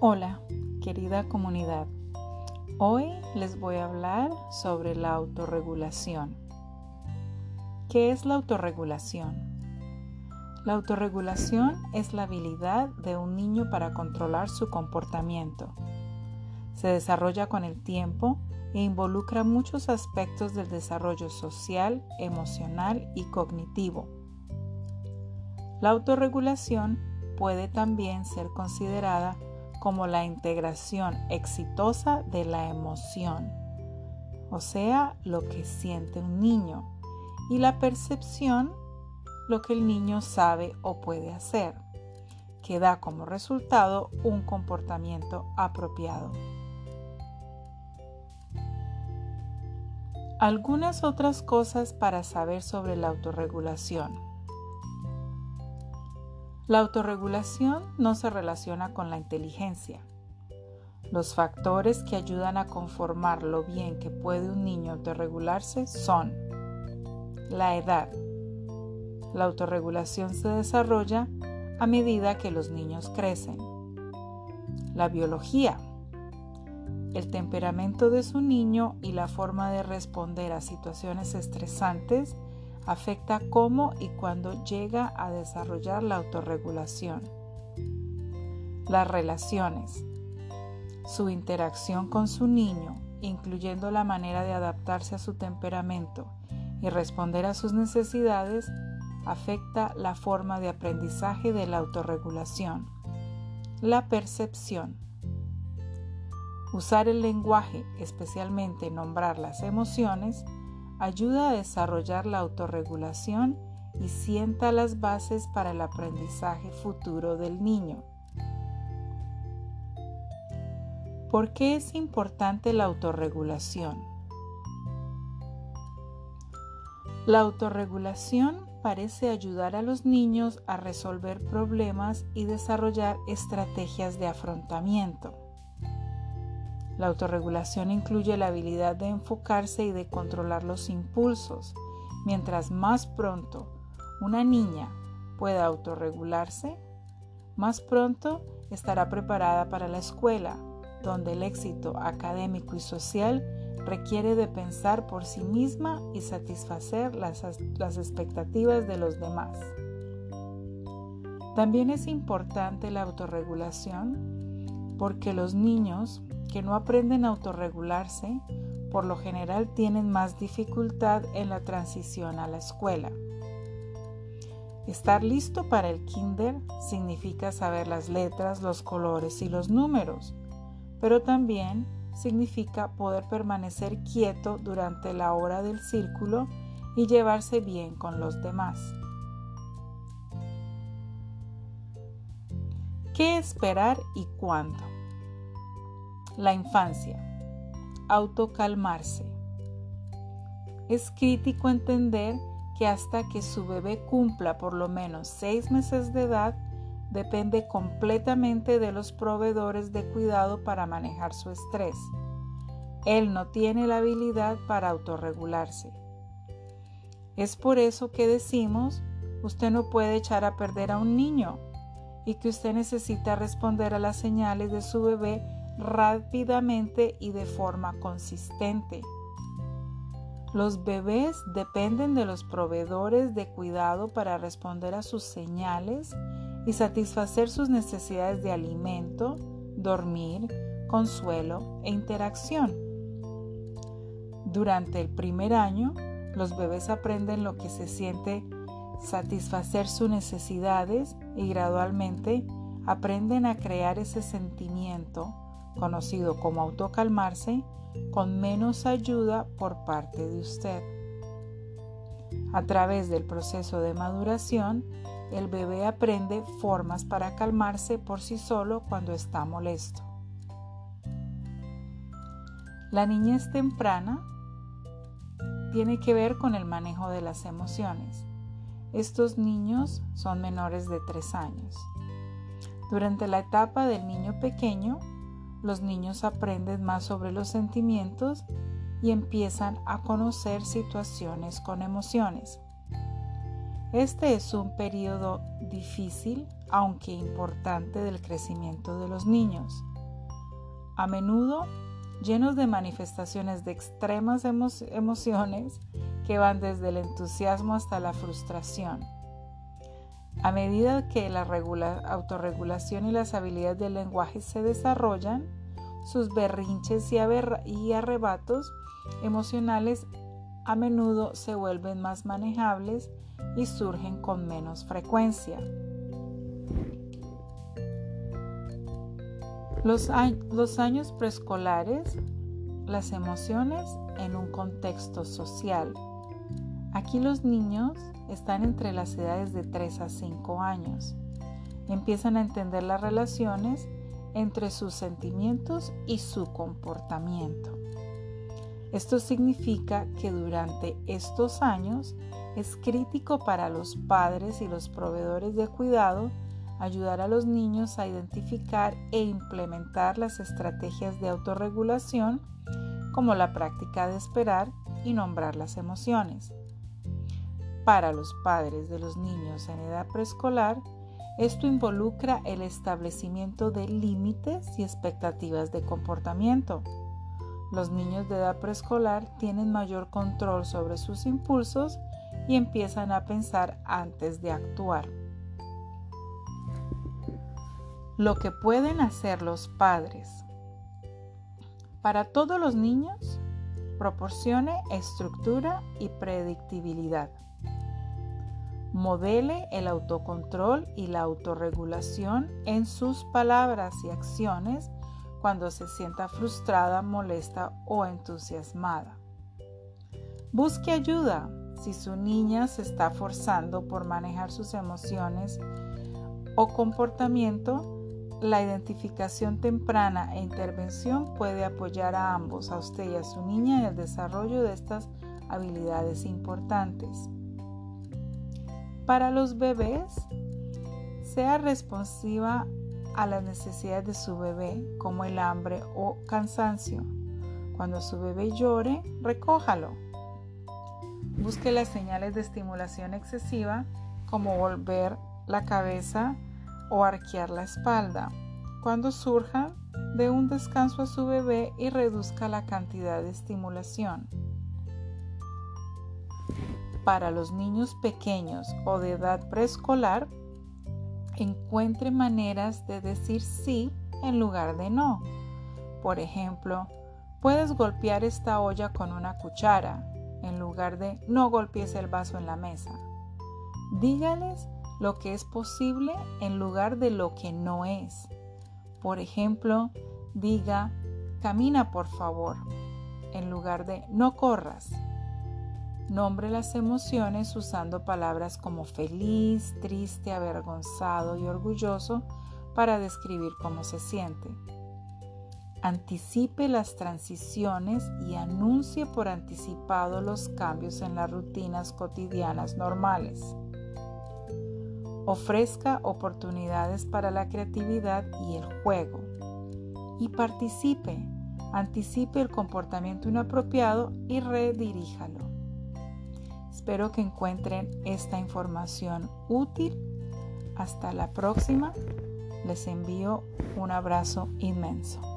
Hola, querida comunidad. Hoy les voy a hablar sobre la autorregulación. ¿Qué es la autorregulación? La autorregulación es la habilidad de un niño para controlar su comportamiento. Se desarrolla con el tiempo e involucra muchos aspectos del desarrollo social, emocional y cognitivo. La autorregulación puede también ser considerada como la integración exitosa de la emoción, o sea, lo que siente un niño, y la percepción, lo que el niño sabe o puede hacer, que da como resultado un comportamiento apropiado. Algunas otras cosas para saber sobre la autorregulación. La autorregulación no se relaciona con la inteligencia. Los factores que ayudan a conformar lo bien que puede un niño autorregularse son la edad. La autorregulación se desarrolla a medida que los niños crecen. La biología. El temperamento de su niño y la forma de responder a situaciones estresantes afecta cómo y cuándo llega a desarrollar la autorregulación. Las relaciones. Su interacción con su niño, incluyendo la manera de adaptarse a su temperamento y responder a sus necesidades, afecta la forma de aprendizaje de la autorregulación. La percepción. Usar el lenguaje, especialmente nombrar las emociones, ayuda a desarrollar la autorregulación y sienta las bases para el aprendizaje futuro del niño. ¿Por qué es importante la autorregulación? La autorregulación parece ayudar a los niños a resolver problemas y desarrollar estrategias de afrontamiento. La autorregulación incluye la habilidad de enfocarse y de controlar los impulsos. Mientras más pronto una niña pueda autorregularse, más pronto estará preparada para la escuela, donde el éxito académico y social requiere de pensar por sí misma y satisfacer las, expectativas de los demás. También es importante la autorregulación porque los niños que no aprenden a autorregularse, por lo general tienen más dificultad en la transición a la escuela. Estar listo para el kinder significa saber las letras, los colores y los números, pero también significa poder permanecer quieto durante la hora del círculo y llevarse bien con los demás. ¿Qué esperar y cuándo? La infancia. Autocalmarse. Es crítico entender que hasta que su bebé cumpla por lo menos seis meses de edad, depende completamente de los proveedores de cuidado para manejar su estrés. Él no tiene la habilidad para autorregularse. Es por eso que decimos, usted no puede echar a perder a un niño y que usted necesita responder a las señales de su bebé rápidamente y de forma consistente. Los bebés dependen de los proveedores de cuidado para responder a sus señales y satisfacer sus necesidades de alimento, dormir, consuelo e interacción. Durante el primer año, los bebés aprenden lo que se siente satisfacer sus necesidades y gradualmente aprenden a crear ese sentimiento conocido como autocalmarse, con menos ayuda por parte de usted. A través del proceso de maduración, el bebé aprende formas para calmarse por sí solo cuando está molesto. La niñez temprana tiene que ver con el manejo de las emociones. Estos niños son menores de 3 años. Durante la etapa del niño pequeño, los niños aprenden más sobre los sentimientos y empiezan a conocer situaciones con emociones. Este es un periodo difícil, aunque importante, del crecimiento de los niños. a menudo llenos de manifestaciones de extremas emociones que van desde el entusiasmo hasta la frustración. A medida que la autorregulación y las habilidades del lenguaje se desarrollan, sus berrinches y, arrebatos emocionales a menudo se vuelven más manejables y surgen con menos frecuencia. Los, años preescolares, las emociones en un contexto social. Aquí los niños están entre las edades de 3 a 5 años. Empiezan a entender las relaciones entre sus sentimientos y su comportamiento. Esto significa que durante estos años es crítico para los padres y los proveedores de cuidado ayudar a los niños a identificar e implementar las estrategias de autorregulación como la práctica de esperar y nombrar las emociones. Para los padres de los niños en edad preescolar, esto involucra el establecimiento de límites y expectativas de comportamiento. Los niños de edad preescolar tienen mayor control sobre sus impulsos y empiezan a pensar antes de actuar. Lo que pueden hacer los padres. Para todos los niños, proporcione estructura y predictibilidad. Modele el autocontrol y la autorregulación en sus palabras y acciones cuando se sienta frustrada, molesta o entusiasmada. Busque ayuda si su niña se está forzando por manejar sus emociones o comportamiento la identificación temprana e intervención puede apoyar a ambos, a usted y a su niña, en el desarrollo de estas habilidades importantes. Para los bebés, sea responsiva a las necesidades de su bebé, como el hambre o cansancio. Cuando su bebé llore, recójalo. Busque las señales de estimulación excesiva, como volver la cabeza o arquear la espalda. Cuando surja, dé un descanso a su bebé y reduzca la cantidad de estimulación. Para los niños pequeños o de edad preescolar, encuentre maneras de decir sí en lugar de no. Por ejemplo, puedes golpear esta olla con una cuchara en lugar de no golpees el vaso en la mesa. Dígales lo que es posible en lugar de lo que no es. Por ejemplo, diga, camina por favor, en lugar de no corras. Nombre las emociones usando palabras como feliz, triste, avergonzado y orgulloso para describir cómo se siente. Anticipe las transiciones y anuncie por anticipado los cambios en las rutinas cotidianas normales ofrezca oportunidades para la creatividad y el juego. Y participe, anticipe el comportamiento inapropiado y rediríjalo. Espero que encuentren esta información útil. Hasta la próxima. Les envío un abrazo inmenso.